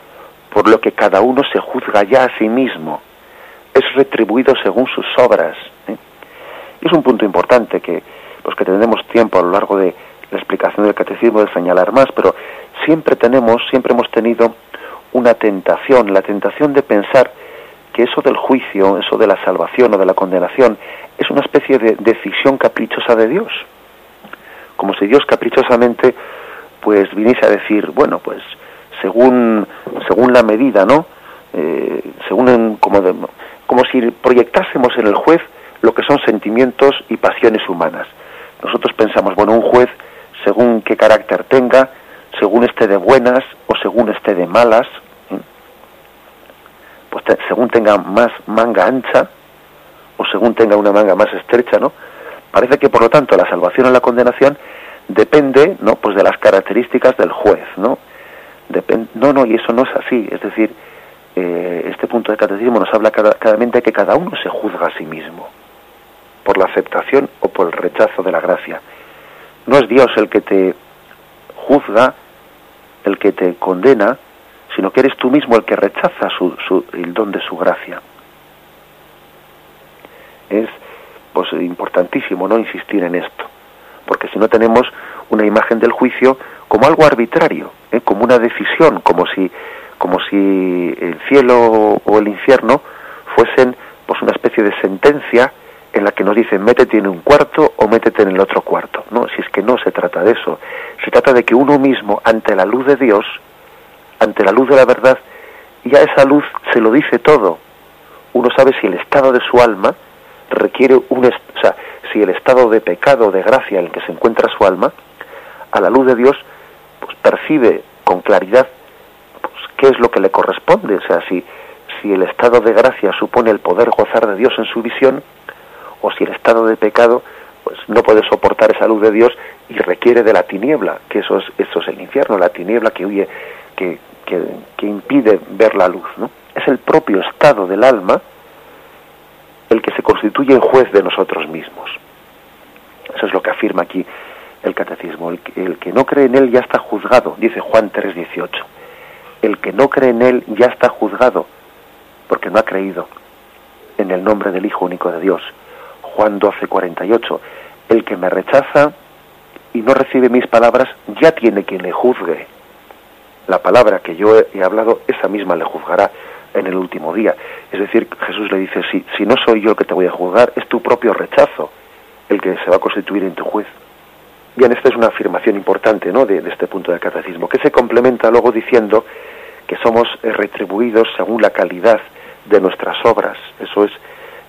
por lo que cada uno se juzga ya a sí mismo. Es retribuido según sus obras. ¿eh? es un punto importante que los que tenemos tiempo a lo largo de la explicación del catecismo de señalar más, pero siempre tenemos, siempre hemos tenido una tentación, la tentación de pensar que eso del juicio, eso de la salvación o de la condenación, es una especie de decisión caprichosa de Dios. Como si Dios caprichosamente pues viniese a decir, bueno, pues según según la medida, ¿no? Eh, según como como si proyectásemos en el juez lo que son sentimientos y pasiones humanas. Nosotros pensamos, bueno, un juez según qué carácter tenga, según esté de buenas o según esté de malas, pues según tenga más manga ancha o según tenga una manga más estrecha, ¿no? Parece que por lo tanto la salvación o la condenación depende, ¿no? Pues de las características del juez, ¿no? no, no, y eso no es así. Es decir, eh, este punto de catecismo nos habla claramente de que cada uno se juzga a sí mismo por la aceptación o por el rechazo de la gracia. No es Dios el que te juzga, el que te condena, sino que eres tú mismo el que rechaza su, el don de su gracia. Es pues importantísimo no insistir en esto, porque si no tenemos una imagen del juicio como algo arbitrario, ¿eh? como una decisión, como si como si el cielo o el infierno fuesen pues una especie de sentencia en la que nos dicen métete en un cuarto o métete en el otro cuarto. No, si es que no se trata de eso. Se trata de que uno mismo, ante la luz de Dios, ante la luz de la verdad, ya esa luz se lo dice todo. Uno sabe si el estado de su alma requiere un... O sea, si el estado de pecado, de gracia en el que se encuentra su alma, a la luz de Dios, pues percibe con claridad pues, qué es lo que le corresponde. O sea, si, si el estado de gracia supone el poder gozar de Dios en su visión, o si el estado de pecado pues no puede soportar esa luz de Dios y requiere de la tiniebla, que eso es, eso es el infierno, la tiniebla que huye, que, que, impide ver la luz. ¿no? Es el propio estado del alma el que se constituye en juez de nosotros mismos. Eso es lo que afirma aquí el catecismo. El, el que no cree en él ya está juzgado, dice Juan 3:18. El que no cree en él ya está juzgado, porque no ha creído en el nombre del Hijo único de Dios. Juan 12:48. El que me rechaza y no recibe mis palabras ya tiene quien le juzgue la palabra que yo he hablado, esa misma le juzgará en el último día. Es decir, Jesús le dice, si, si no soy yo el que te voy a juzgar, es tu propio rechazo el que se va a constituir en tu juez. Bien, esta es una afirmación importante ¿no? de, este punto del catecismo, que se complementa luego diciendo que somos eh, retribuidos según la calidad de nuestras obras. Eso es,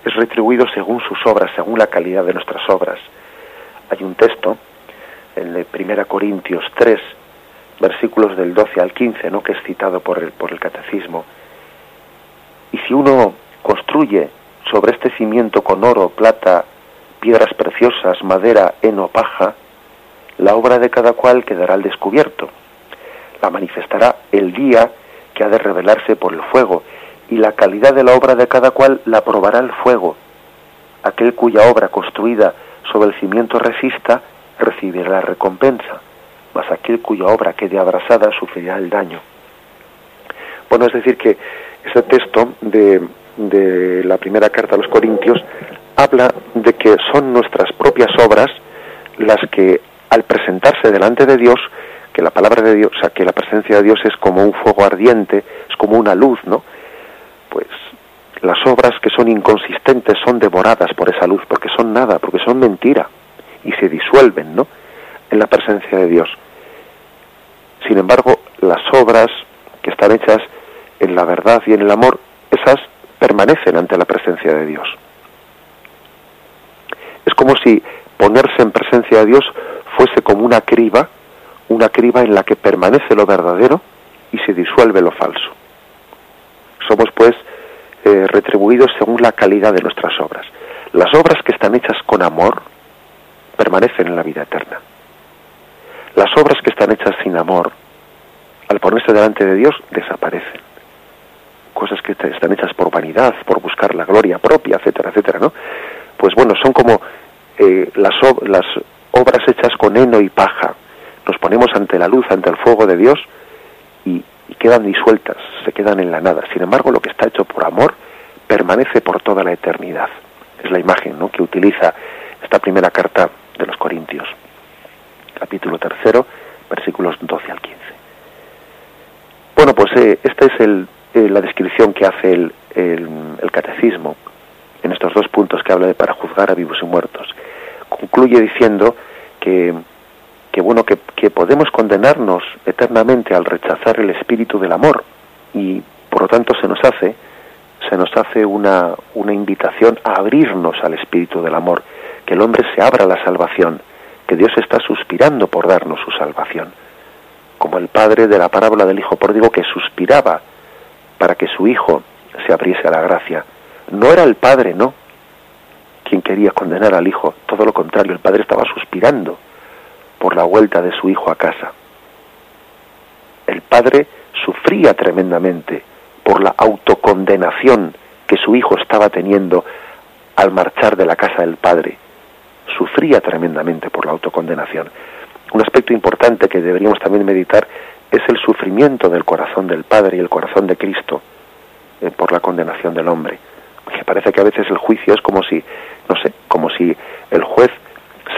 es retribuido según sus obras, según la calidad de nuestras obras. Hay un texto en 1 Corintios 3, versículos del 12 al 15, ¿no? que es citado por el, por el catecismo. Y si uno construye sobre este cimiento con oro, plata, piedras preciosas, madera, heno, paja, la obra de cada cual quedará al descubierto. La manifestará el día que ha de revelarse por el fuego, y la calidad de la obra de cada cual la probará el fuego. Aquel cuya obra construida sobre el cimiento resista, recibirá la recompensa, mas aquel cuya obra quede abrasada sufrirá el daño. Bueno, es decir, que este texto de, de la primera carta a los Corintios habla de que son nuestras propias obras las que al presentarse delante de Dios, que la palabra de Dios, o sea, que la presencia de Dios es como un fuego ardiente, es como una luz, ¿no? Pues las obras que son inconsistentes son devoradas por esa luz, porque son nada, porque son mentira, y se disuelven, ¿no? En la presencia de Dios. Sin embargo, las obras que están hechas en la verdad y en el amor, esas permanecen ante la presencia de Dios. Es como si ponerse en presencia de Dios fuese como una criba, una criba en la que permanece lo verdadero y se disuelve lo falso. Somos pues eh, retribuidos según la calidad de nuestras obras. Las obras que están hechas con amor permanecen en la vida eterna. Las obras que están hechas sin amor, al ponerse delante de Dios, desaparecen. Cosas que están hechas por vanidad, por buscar la gloria propia, etcétera, etcétera, ¿no? Pues bueno, son como eh, las, las obras hechas con heno y paja. Nos ponemos ante la luz, ante el fuego de Dios y, quedan disueltas, se quedan en la nada. Sin embargo, lo que está hecho por amor permanece por toda la eternidad. Es la imagen ¿no? que utiliza esta primera carta de los Corintios, capítulo tercero, versículos 12 al 15. Bueno, pues eh, esta es el, eh, la descripción que hace el, el, catecismo en estos dos puntos que habla de para juzgar a vivos y muertos. Concluye diciendo que, que bueno, que, que podemos condenarnos eternamente al rechazar el espíritu del amor y por lo tanto se nos hace se nos hace una, una invitación a abrirnos al espíritu del amor, que el hombre se abra a la salvación, que Dios está suspirando por darnos su salvación, como el padre de la parábola del hijo pródigo que suspiraba para que su hijo se abriese a la gracia. No era el padre, no, quien quería condenar al hijo, todo lo contrario, el padre estaba suspirando por la vuelta de su hijo a casa. El padre sufría tremendamente por la autocondenación que su hijo estaba teniendo al marchar de la casa del padre. Sufría tremendamente por la autocondenación. Un aspecto importante que deberíamos también meditar es el sufrimiento del corazón del Padre y el corazón de Cristo eh, por la condenación del hombre. Me parece que a veces el juicio es como si no sé, como si el juez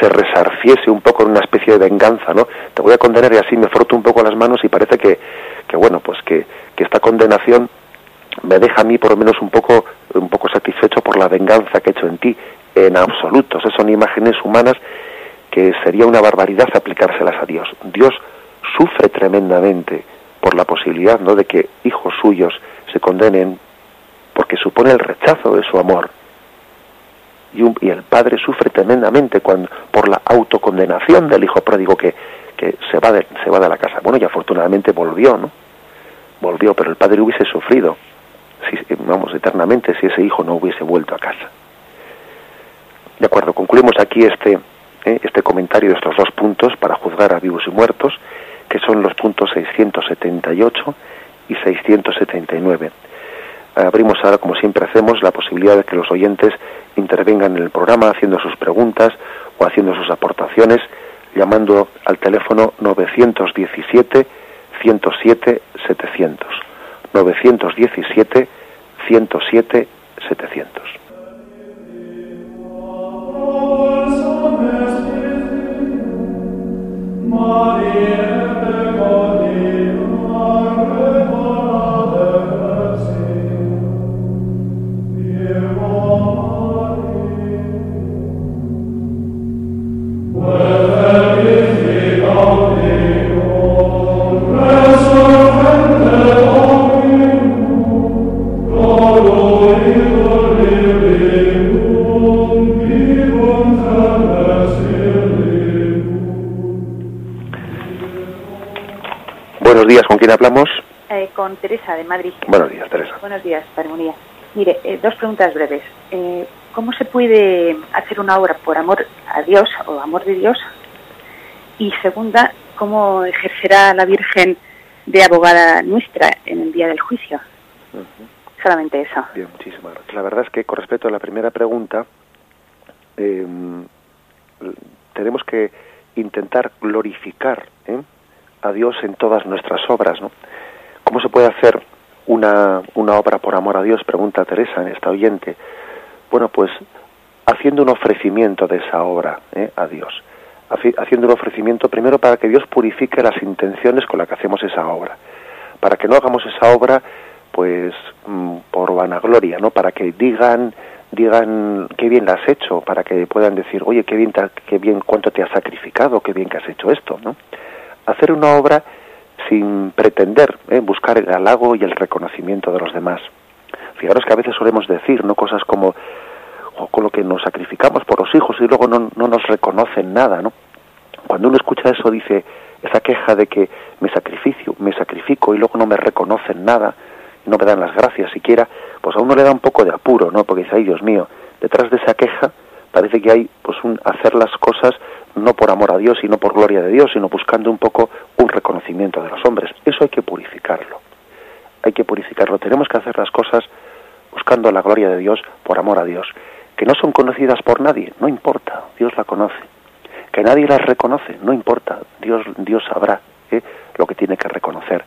se resarciese un poco en una especie de venganza, ¿no? Te voy a condenar y así me froto un poco las manos y parece que, que bueno, pues que, que esta condenación me deja a mí por lo menos un poco, un poco satisfecho por la venganza que he hecho en ti. En absoluto, esas son imágenes humanas que sería una barbaridad aplicárselas a Dios. Dios sufre tremendamente por la posibilidad ¿no? de que hijos suyos se condenen porque supone el rechazo de su amor y, el padre sufre tremendamente cuando, por la autocondenación del hijo pródigo que, que se, va de, se va de la casa. Bueno, y afortunadamente volvió, ¿no? Volvió, pero el padre hubiese sufrido, si, vamos, eternamente si ese hijo no hubiese vuelto a casa. De acuerdo, concluimos aquí este, eh, este comentario de estos dos puntos para juzgar a vivos y muertos, que son los puntos 678 y 679 abrimos ahora, como siempre hacemos, la posibilidad de que los oyentes intervengan en el programa haciendo sus preguntas o haciendo sus aportaciones, llamando al teléfono 917 107 700. 917 107 700. hablamos?
Eh, con Teresa de Madrid.
Buenos días, Teresa.
Buenos días, María. Mire, eh, dos preguntas breves. Eh, ¿Cómo se puede hacer una obra por amor a Dios o amor de Dios? Y segunda, ¿cómo ejercerá la Virgen de abogada nuestra en el día del juicio? Solamente eso.
Bien, muchísimas gracias. La verdad es que con respecto a la primera pregunta, em, tenemos que intentar glorificar ¿eh? A Dios en todas nuestras obras, ¿no? ¿Cómo se puede hacer una, una obra por amor a Dios? Pregunta Teresa en esta oyente. Bueno, pues haciendo un ofrecimiento de esa obra ¿eh? a Dios. Haciendo un ofrecimiento primero para que Dios purifique las intenciones con las que hacemos esa obra. Para que no hagamos esa obra pues mm, por vanagloria, ¿no? Para que digan digan qué bien la has hecho, para que puedan decir, oye, qué bien, qué bien, cuánto te has sacrificado, qué bien que has hecho esto, ¿no? Hacer una obra sin pretender ¿eh? buscar el halago y el reconocimiento de los demás. Fijaros que a veces solemos decir, ¿no? Cosas como, con lo que nos sacrificamos por los hijos y luego no, no nos reconocen nada, ¿no? Cuando uno escucha eso dice, esa queja de que me sacrificio, me sacrifico y luego no me reconocen nada, no me dan las gracias siquiera, pues a uno le da un poco de apuro, ¿no? Porque dice, ay Dios mío, detrás de esa queja parece que hay pues un hacer las cosas no por amor a Dios, sino por gloria de Dios, sino buscando un poco un reconocimiento de los hombres. Eso hay que purificarlo. Hay que purificarlo. Tenemos que hacer las cosas buscando la gloria de Dios por amor a Dios. Que no son conocidas por nadie, no importa, Dios la conoce. Que nadie las reconoce, no importa, Dios, Dios sabrá ¿eh? lo que tiene que reconocer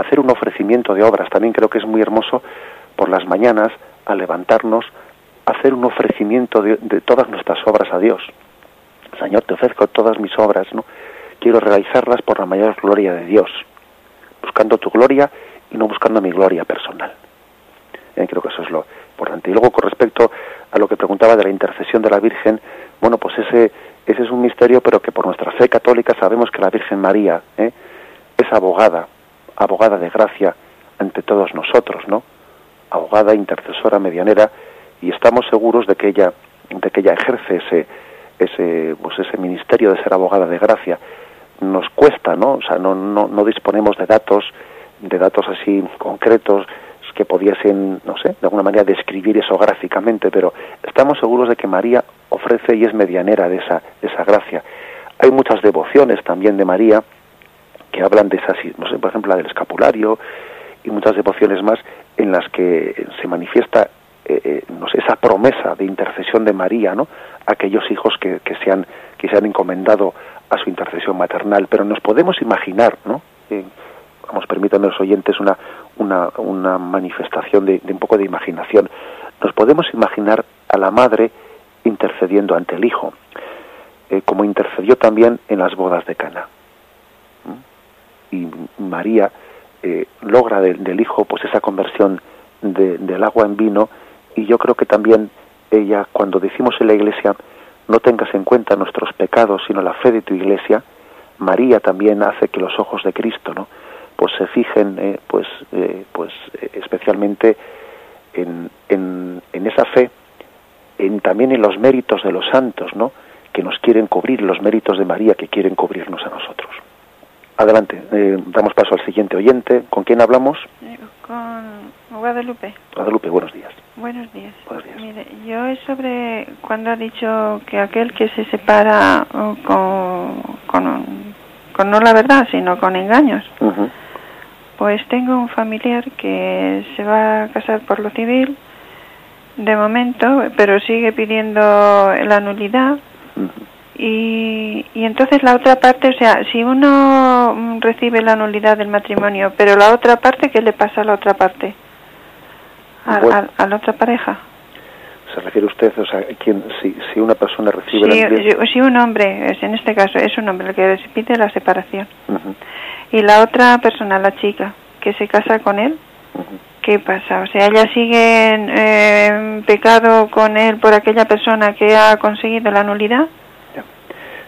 hacer un ofrecimiento de obras. También creo que es muy hermoso por las mañanas, al levantarnos, hacer un ofrecimiento de, todas nuestras obras a Dios. Señor, te ofrezco todas mis obras, ¿no? Quiero realizarlas por la mayor gloria de Dios, buscando tu gloria y no buscando mi gloria personal. Eh, creo que eso es lo importante. Y luego, con respecto a lo que preguntaba de la intercesión de la Virgen, bueno, pues ese, ese es un misterio, pero que por nuestra fe católica sabemos que la Virgen María ¿eh? es abogada abogada de gracia ante todos nosotros, ¿no? Abogada, intercesora, medianera, y estamos seguros de que ella, de que ella ejerce ese, ese, pues ese ministerio de ser abogada de gracia. Nos cuesta, ¿no? O sea, no, no, disponemos de datos, de datos así concretos que pudiesen, no sé, de alguna manera describir eso gráficamente, pero estamos seguros de que María ofrece y es medianera de esa, de esa gracia. Hay muchas devociones también de María, que hablan de esas, no sé, por ejemplo, la del escapulario y muchas devociones más en las que se manifiesta eh, eh, esa promesa de intercesión de María, ¿no? Aquellos hijos que, que, se han, que se han encomendado a su intercesión maternal. Pero nos podemos imaginar, ¿no? Eh, vamos, permítanme los oyentes una, una, una manifestación de, de, un poco de imaginación. Nos podemos imaginar a la madre intercediendo ante el hijo, como intercedió también en las bodas de Cana y María eh, logra del hijo pues esa conversión del agua en vino y yo creo que también ella cuando decimos en la iglesia no tengas en cuenta nuestros pecados sino la fe de tu iglesia María también hace que los ojos de Cristo no pues se fijen eh, pues eh, pues especialmente en, en, en, esa fe en también en los méritos de los santos no que nos quieren cubrir los méritos de María que quieren cubrirnos a nosotros Adelante, eh, damos paso al siguiente oyente. ¿Con quién hablamos?
Con Guadalupe.
Guadalupe, buenos días.
Buenos días. Mire, yo es sobre cuando ha dicho que aquel que se separa con, con, no la verdad, sino con engaños. Pues tengo un familiar que se va a casar por lo civil, de momento, pero sigue pidiendo la nulidad. Y, y entonces la otra parte, o sea, si uno recibe la nulidad del matrimonio, pero la otra parte, ¿qué le pasa a la otra parte? A, la otra pareja.
¿Se refiere usted, o sea, quién, si, si una persona recibe
sí, la si, un hombre, en este caso, es un hombre el que pide la separación. Y la otra persona, la chica, que se casa con él, ¿qué pasa? O sea, ella sigue en eh, pecado con él por aquella persona que ha conseguido la nulidad.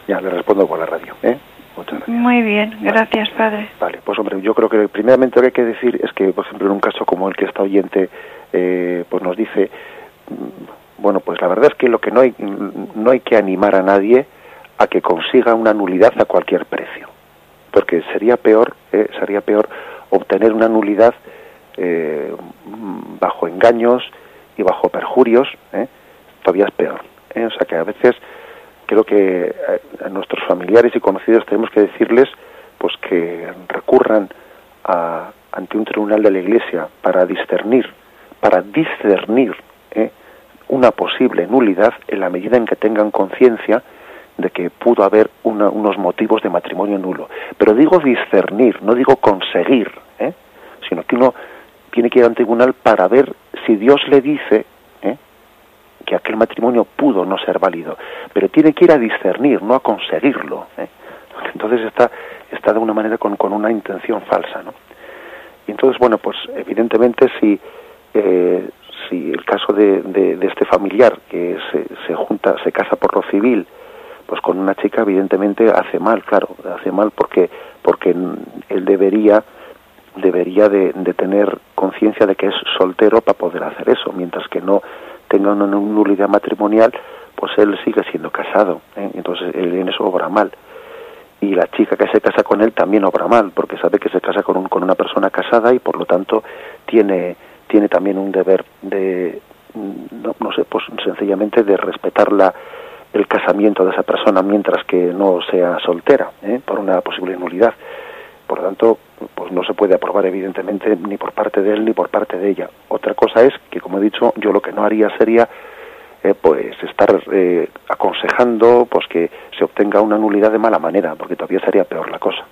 Ya, le respondo con la radio. ¿eh?
Muchas gracias. Muy bien, gracias, padre.
Vale, pues hombre, yo creo que primeramente lo que hay que decir es que, por ejemplo, en un caso como el que está oyente, eh, pues nos dice, bueno, pues la verdad es que lo que no hay, no hay que animar a nadie a que consiga una nulidad a cualquier precio, porque sería peor, eh, sería peor obtener una nulidad eh, bajo engaños y bajo perjurios, ¿eh? todavía es peor. ¿eh? O sea que a veces creo que a, nuestros familiares y conocidos tenemos que decirles pues que recurran ante un tribunal de la Iglesia para discernir, para discernir una posible nulidad en la medida en que tengan conciencia de que pudo haber unos motivos de matrimonio nulo. Pero digo discernir, no digo conseguir, ¿eh? sino que uno tiene que ir al tribunal para ver si Dios le dice ¿eh? que aquel matrimonio pudo no ser válido. Pero tiene que ir a discernir, no a conseguirlo. ¿eh? Entonces está, está de una manera con, con una intención falsa. ¿no? Y entonces, bueno, pues evidentemente si, si el caso de, de, este familiar que se, se junta, se casa por lo civil, pues con una chica evidentemente hace mal, claro, hace mal porque porque él debería debería de, tener conciencia de que es soltero para poder hacer eso, mientras que no tenga una nulidad matrimonial, pues él sigue siendo casado, ¿eh? entonces él en eso obra mal. Y la chica que se casa con él también obra mal, porque sabe que se casa con, un, con una persona casada y por lo tanto tiene, tiene también un deber de, no, sé, pues sencillamente de respetar la, el casamiento de esa persona mientras que no sea soltera, ¿eh? por una posible nulidad. Por lo tanto, pues no se puede aprobar evidentemente ni por parte de él ni por parte de ella. Otra cosa es que, como he dicho, yo lo que no haría sería eh, pues estar eh, aconsejando pues que se obtenga una nulidad de mala manera, porque todavía sería peor la cosa.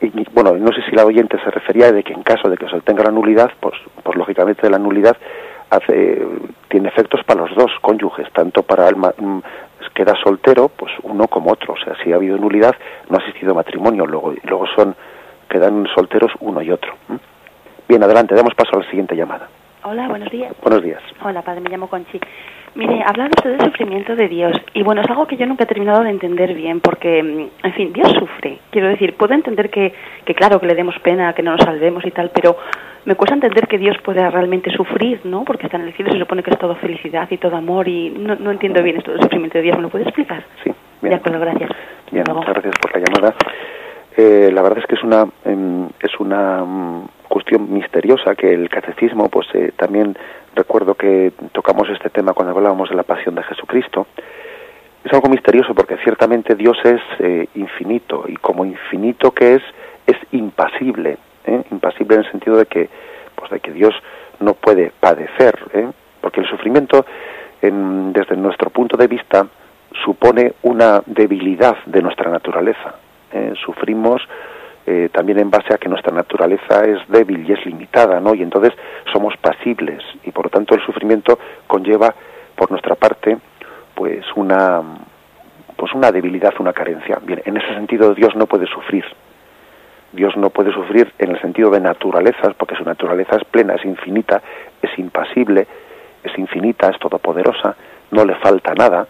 Y, bueno, no sé si la oyente se refería de que en caso de que se obtenga la nulidad, pues, pues lógicamente la nulidad hace, tiene efectos para los dos cónyuges, tanto para el mm, queda soltero, pues uno como otro. O sea, si ha habido nulidad, no ha existido matrimonio, luego, luego son, quedan solteros uno y otro. Bien, adelante, damos paso a la siguiente llamada.
Hola, buenos días.
Buenos días.
Hola, padre, me llamo Conchi. Mire, hablaba usted del sufrimiento de Dios y bueno, es algo que yo nunca he terminado de entender bien porque, mm, en fin, Dios sufre. Quiero decir, puedo entender que, que claro, que le demos pena, que no nos salvemos y tal, pero me cuesta entender que Dios pueda realmente sufrir, ¿no? Porque está en el cielo, se supone que es todo felicidad y todo amor y no, no entiendo bien esto del sufrimiento de Dios. ¿Me lo puede explicar?
Sí.
Bien. De acuerdo, gracias.
Bien, muchas gracias por la llamada. Eh, la verdad es que es una, em, es una mm, cuestión misteriosa que el catecismo, pues eh, también recuerdo que tocamos este tema cuando hablábamos de la pasión de Jesucristo. Es algo misterioso porque ciertamente Dios es eh, infinito y como infinito que es, es impasible. ¿eh? impasible en el sentido de que, pues de que Dios no puede padecer, ¿eh? porque el sufrimiento, desde nuestro punto de vista, supone una debilidad de nuestra naturaleza. ¿Eh? También en base a que nuestra naturaleza es débil y es limitada, ¿no? Y entonces somos pasibles y por lo tanto el sufrimiento conlleva por nuestra parte pues una pues una debilidad, una carencia. Bien, en ese sentido Dios no puede sufrir, Dios no puede sufrir en el sentido de naturalezas, porque su naturaleza es plena, es infinita, es impasible, es infinita, es todopoderosa, no le falta nada.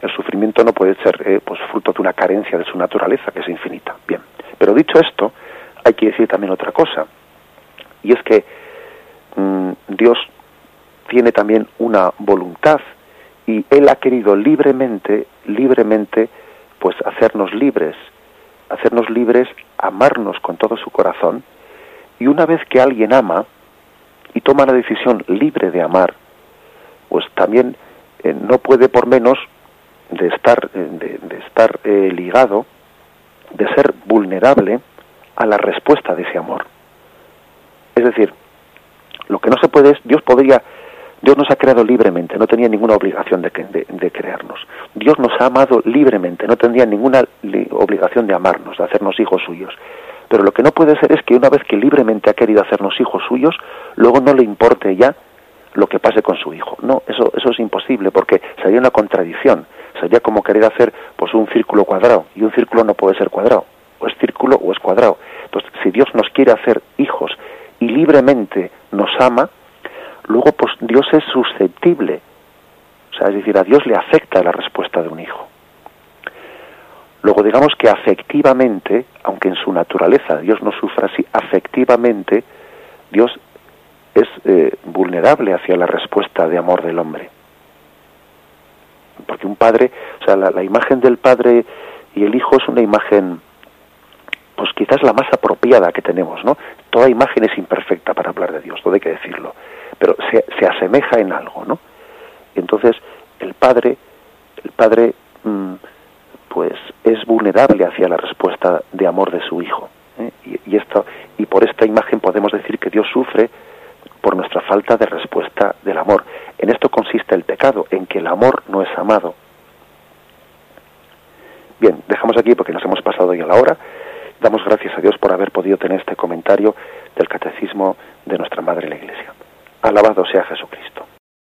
El sufrimiento no puede ser eh, pues fruto de una carencia de su naturaleza, que es infinita. Bien, pero dicho esto, hay que decir también otra cosa, y es que mm, Dios tiene también una voluntad y Él ha querido libremente, libremente, pues hacernos libres hacernos libres, amarnos con todo su corazón, y una vez que alguien ama y toma la decisión libre de amar, pues también eh, no puede por menos de estar, eh, de, estar eh, ligado, de ser vulnerable a la respuesta de ese amor. Es decir, lo que no se puede es, Dios podría Dios nos ha creado libremente, no tenía ninguna obligación de, crearnos. Dios nos ha amado libremente, no tendría ninguna obligación de amarnos, de hacernos hijos suyos. Pero lo que no puede ser es que una vez que libremente ha querido hacernos hijos suyos, luego no le importe ya lo que pase con su hijo. No, eso, eso es imposible porque sería una contradicción. Sería como querer hacer pues un círculo cuadrado y un círculo no puede ser cuadrado. O es círculo o es cuadrado. Entonces, si Dios nos quiere hacer hijos y libremente nos ama, luego pues Dios es susceptible. O sea, es decir, a Dios le afecta la respuesta de un hijo. Luego digamos que afectivamente, aunque en su naturaleza Dios no sufra así, afectivamente Dios es eh, vulnerable hacia la respuesta de amor del hombre. Porque un padre, o sea, la, imagen del padre y el hijo es una imagen pues quizás la más apropiada que tenemos, ¿no? Toda imagen es imperfecta para hablar de Dios, todo hay que decirlo, pero se, se asemeja en algo, ¿no? Entonces, el Padre, el Padre, mm, pues es vulnerable hacia la respuesta de amor de su Hijo. ¿eh? Y, y, esto, y por esta imagen podemos decir que Dios sufre por nuestra falta de respuesta del amor. En esto consiste el pecado, en que el amor no es amado. Bien, dejamos aquí porque nos hemos pasado ya la hora. Damos gracias a Dios por haber podido tener este comentario del catecismo de nuestra Madre la Iglesia. Alabado sea Jesucristo.